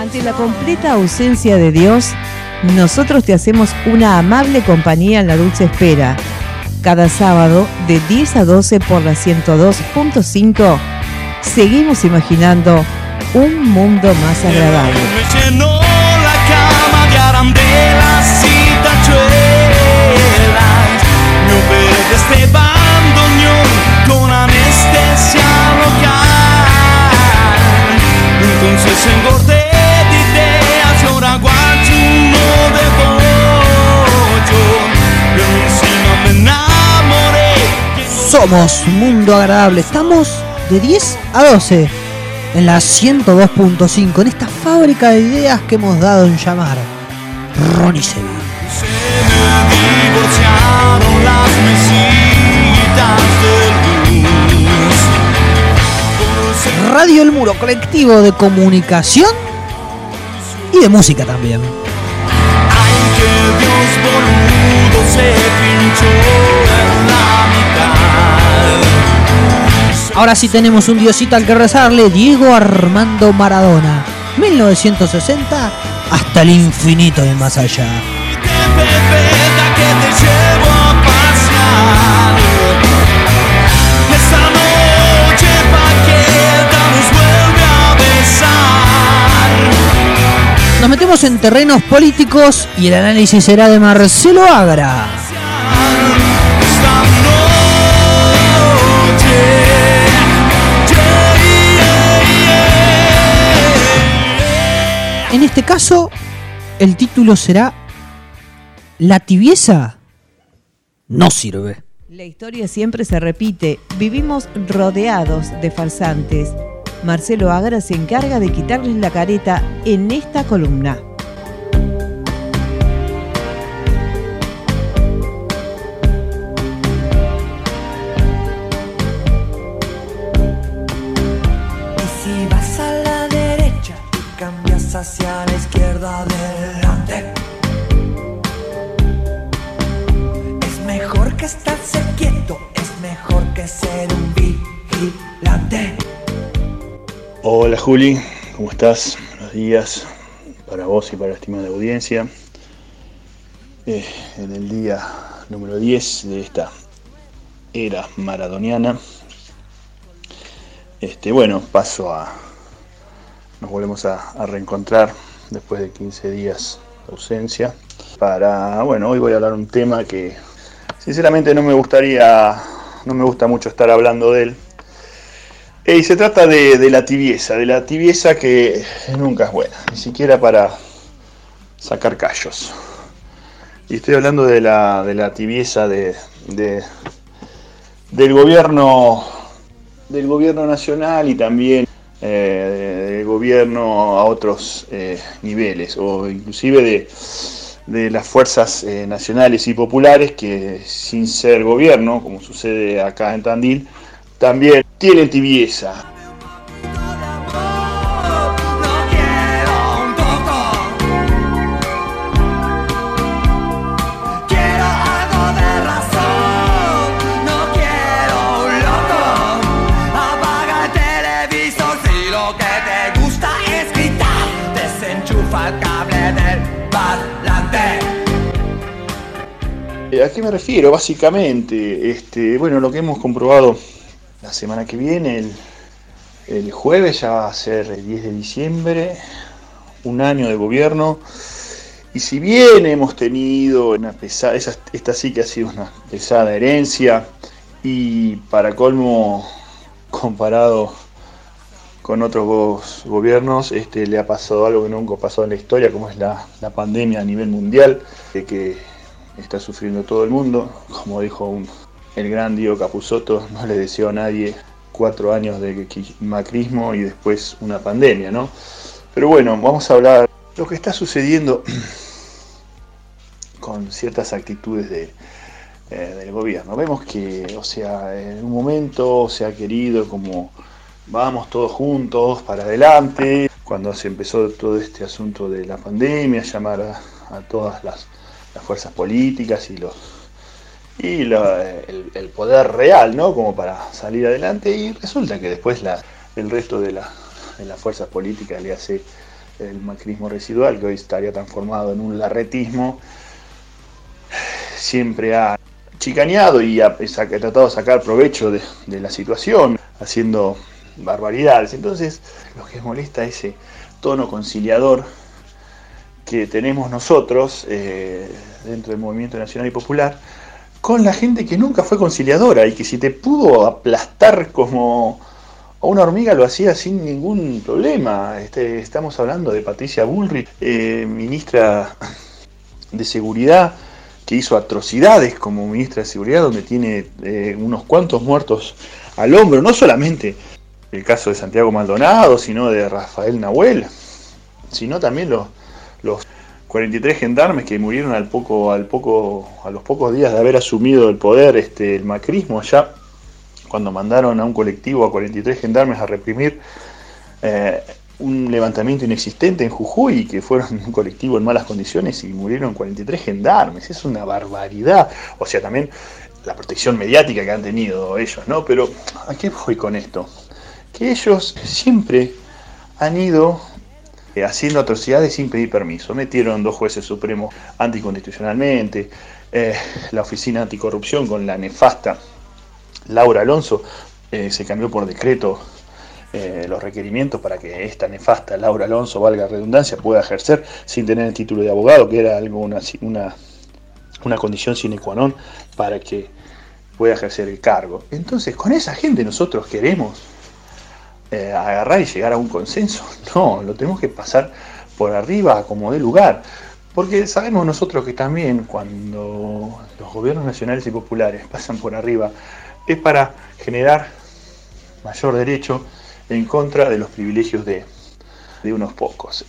Ante la completa ausencia de Dios, nosotros te hacemos una amable compañía en la dulce espera. Cada sábado de 10 a 12 por la 102.5, seguimos imaginando un mundo más agradable. la cama de arandelas y tachuelas. No Somos Mundo Agradable. Estamos de 10 a 12 en la 102.5 en esta fábrica de ideas que hemos dado en llamar Ronnie Seville. Se me divorciaron las mesitas de luz. Por ser Radio El Muro, colectivo de comunicación y de música también. Ay, que Dios boludo se pinchó en la mitad. Ahora sí tenemos un diosito al que rezarle, Diego Armando Maradona, 1960 hasta el infinito y más allá. Nos metemos en terrenos políticos y el análisis será de Marcelo Agra. Este caso, el título será La tibieza no sirve. La historia siempre se repite. Vivimos rodeados de farsantes. Marcelo Agra se encarga de quitarles la careta en esta columna. Hola Juli, ¿cómo estás? Buenos días para vos y para la estimada audiencia. En el día número 10 de esta era maradoniana. Este, bueno, paso a. Nos volvemos a, a reencontrar después de 15 días de ausencia. Para. Bueno, hoy voy a hablar un tema que sinceramente no me gustaría. No me gusta mucho estar hablando de él. Y se trata de, de la tibieza, de la tibieza que nunca es buena, ni siquiera para sacar callos. Y estoy hablando de la, de la tibieza de- del gobierno del gobierno nacional y también eh, del gobierno a otros eh, niveles, o inclusive de, de las fuerzas eh, nacionales y populares que sin ser gobierno, como sucede acá en Tandil, también tienen tibieza. No quiero un poco. Quiero algo de razón. No quiero un loco. Apaga el televisor si lo que te gusta es gritar. Desenchufa el cable del parlante. ¿A qué me refiero? Básicamente, este, bueno, lo que hemos comprobado la semana que viene, el, el jueves ya va a ser el 10 de diciembre, un año de gobierno, y si bien hemos tenido una pesada, esa- esta sí que ha sido una pesada herencia, y para colmo, comparado con otros go- gobiernos, este, le ha pasado algo que nunca pasó en la historia, como es la, la pandemia a nivel mundial, que está sufriendo todo el mundo. Como dijo un- el gran Diego Capusotto, no le deseo a nadie cuatro años de macrismo y después una pandemia, ¿no? Pero bueno, vamos a hablar lo que está sucediendo con ciertas actitudes de, eh, del gobierno. Vemos que, o sea, en un momento se ha querido como vamos todos juntos para adelante, cuando se empezó todo este asunto de la pandemia, llamar a, a todas las, las fuerzas políticas y los y el, poder real, ¿no? Como para salir adelante y resulta que después el resto de, la- de las fuerzas políticas le hace el macrismo residual, que hoy estaría transformado en un larretismo, siempre ha chicaneado y ha, tratado de sacar provecho de, de, la situación, haciendo barbaridades. Entonces, lo que molesta es ese tono conciliador que tenemos nosotros eh, dentro del movimiento nacional y popular con la gente que nunca fue conciliadora y que si te pudo aplastar como a una hormiga lo hacía sin ningún problema. Este, estamos hablando de Patricia Bullrich, eh, ministra de Seguridad, que hizo atrocidades como ministra de Seguridad, donde tiene eh, unos cuantos muertos al hombro, no solamente el caso de Santiago Maldonado, sino de Rafael Nahuel, sino también los, los 43 gendarmes que murieron al poco, al poco, a los pocos días de haber asumido el poder este, el macrismo, ya cuando mandaron a un colectivo a 43 gendarmes a reprimir eh, un levantamiento inexistente en Jujuy, que fueron un colectivo en malas condiciones y murieron 43 gendarmes. Es una barbaridad. O sea, también la protección mediática que han tenido ellos, ¿no? Pero, ¿a qué voy con esto? Que ellos siempre han ido eh, haciendo atrocidades sin pedir permiso. Metieron dos jueces supremos anticonstitucionalmente, eh, la Oficina Anticorrupción con la nefasta Laura Alonso eh, se cambió por decreto los requerimientos para que esta nefasta Laura Alonso, valga redundancia, pueda ejercer sin tener el título de abogado, que era algo una, una, una condición sine qua non para que pueda ejercer el cargo. Entonces, con esa gente nosotros queremos eh, agarrar y llegar a un consenso. No, lo tenemos que pasar por arriba como de lugar. Porque sabemos nosotros que también cuando los gobiernos nacionales y populares pasan por arriba es para generar mayor derecho en contra de los privilegios de, de unos pocos.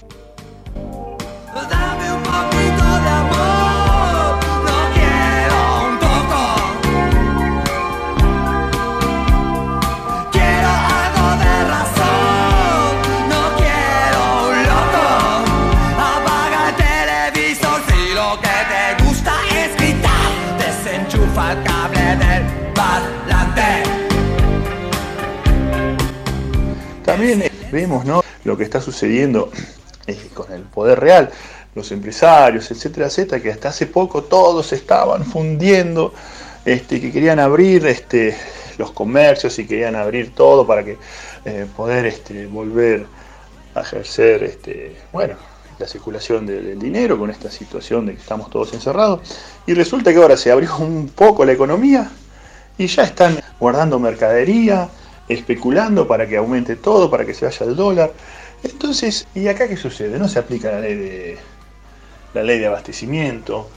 También vemos ¿no? lo que está sucediendo con el poder real, los empresarios, etcétera, etcétera, que hasta hace poco todos estaban fundiendo, este, que querían abrir este, los comercios y querían abrir todo para que eh, poder este, volver a ejercer este, bueno, la circulación de- del dinero con esta situación de que estamos todos encerrados. Y resulta que ahora se abrió un poco la economía y ya están guardando mercadería, especulando para que aumente todo, para que se vaya el dólar. Entonces, ¿y acá qué sucede? No se aplica la ley de, la ley de abastecimiento.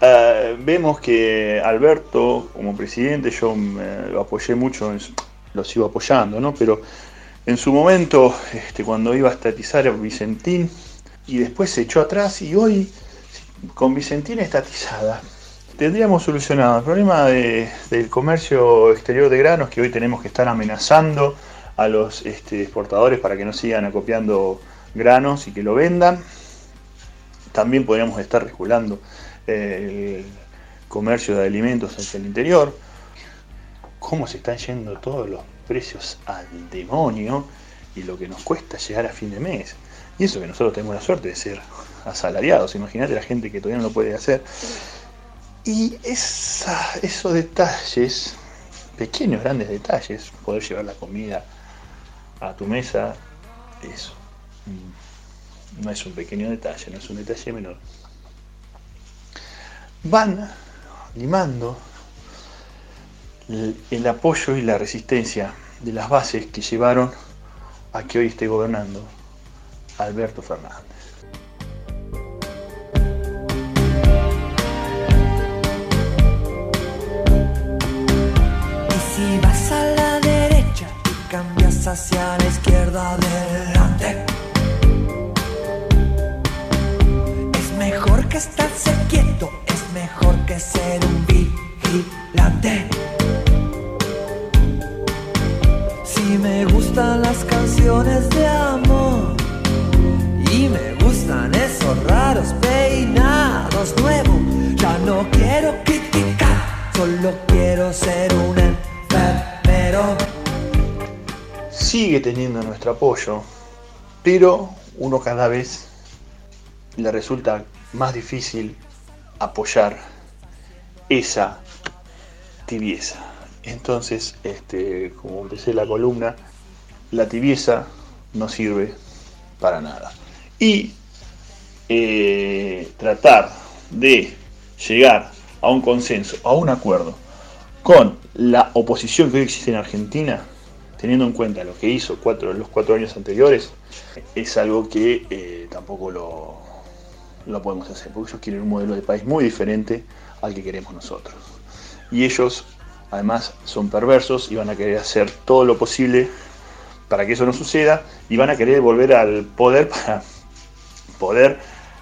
Ah, vemos que Alberto, como presidente, yo mm, lo apoyé mucho, lo sigo apoyando, ¿no? Pero en su momento, este, cuando iba a estatizar a Vicentín, y después se echó atrás, y hoy, con Vicentín estatizada, tendríamos solucionado el problema de- del comercio exterior de granos que hoy tenemos que estar amenazando a los este, exportadores para que no sigan acopiando granos y que lo vendan. También podríamos estar regulando eh, el comercio de alimentos hacia el interior. Cómo se están yendo todos los precios al demonio y lo que nos cuesta llegar a fin de mes. Y eso que nosotros tenemos la suerte de ser asalariados. Imagínate la gente que todavía no lo puede hacer. Y esos detalles, pequeños, grandes detalles, poder llevar la comida a tu mesa, eso mm, no es un pequeño detalle, no es un detalle menor. Van limando el apoyo y la resistencia de las bases que llevaron a que hoy esté gobernando Alberto Fernández. Hacia la izquierda adelante. Es mejor que estarse quieto, es mejor que ser un vigilante. Si me gustan las canciones de amor y me gustan esos raros peinados nuevos, ya no quiero criticar, solo quiero ser un sigue teniendo nuestro apoyo, pero uno cada vez le resulta más difícil apoyar esa tibieza. Entonces, este, como empecé la columna, la tibieza no sirve para nada. Y eh, tratar de llegar a un consenso, a un acuerdo con la oposición que hoy existe en Argentina, teniendo en cuenta lo que hizo los cuatro años anteriores, es algo que eh, tampoco lo, podemos hacer, porque ellos quieren un modelo de país muy diferente al que queremos nosotros. Y ellos, además, son perversos y van a querer hacer todo lo posible para que eso no suceda y van a querer volver al poder para poder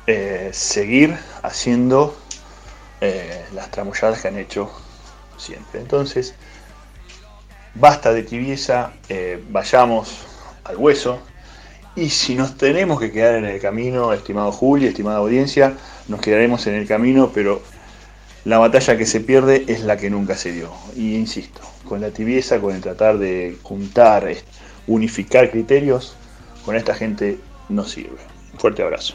eh, seguir haciendo eh, las tramulladas que han hecho siempre. Entonces, basta de tibieza, eh, vayamos al hueso. Y si nos tenemos que quedar en el camino, estimado Julio, estimada audiencia, nos quedaremos en el camino, pero la batalla que se pierde es la que nunca se dio. Y insisto, con la tibieza, con el tratar de juntar, unificar criterios, con esta gente no sirve. Fuerte abrazo.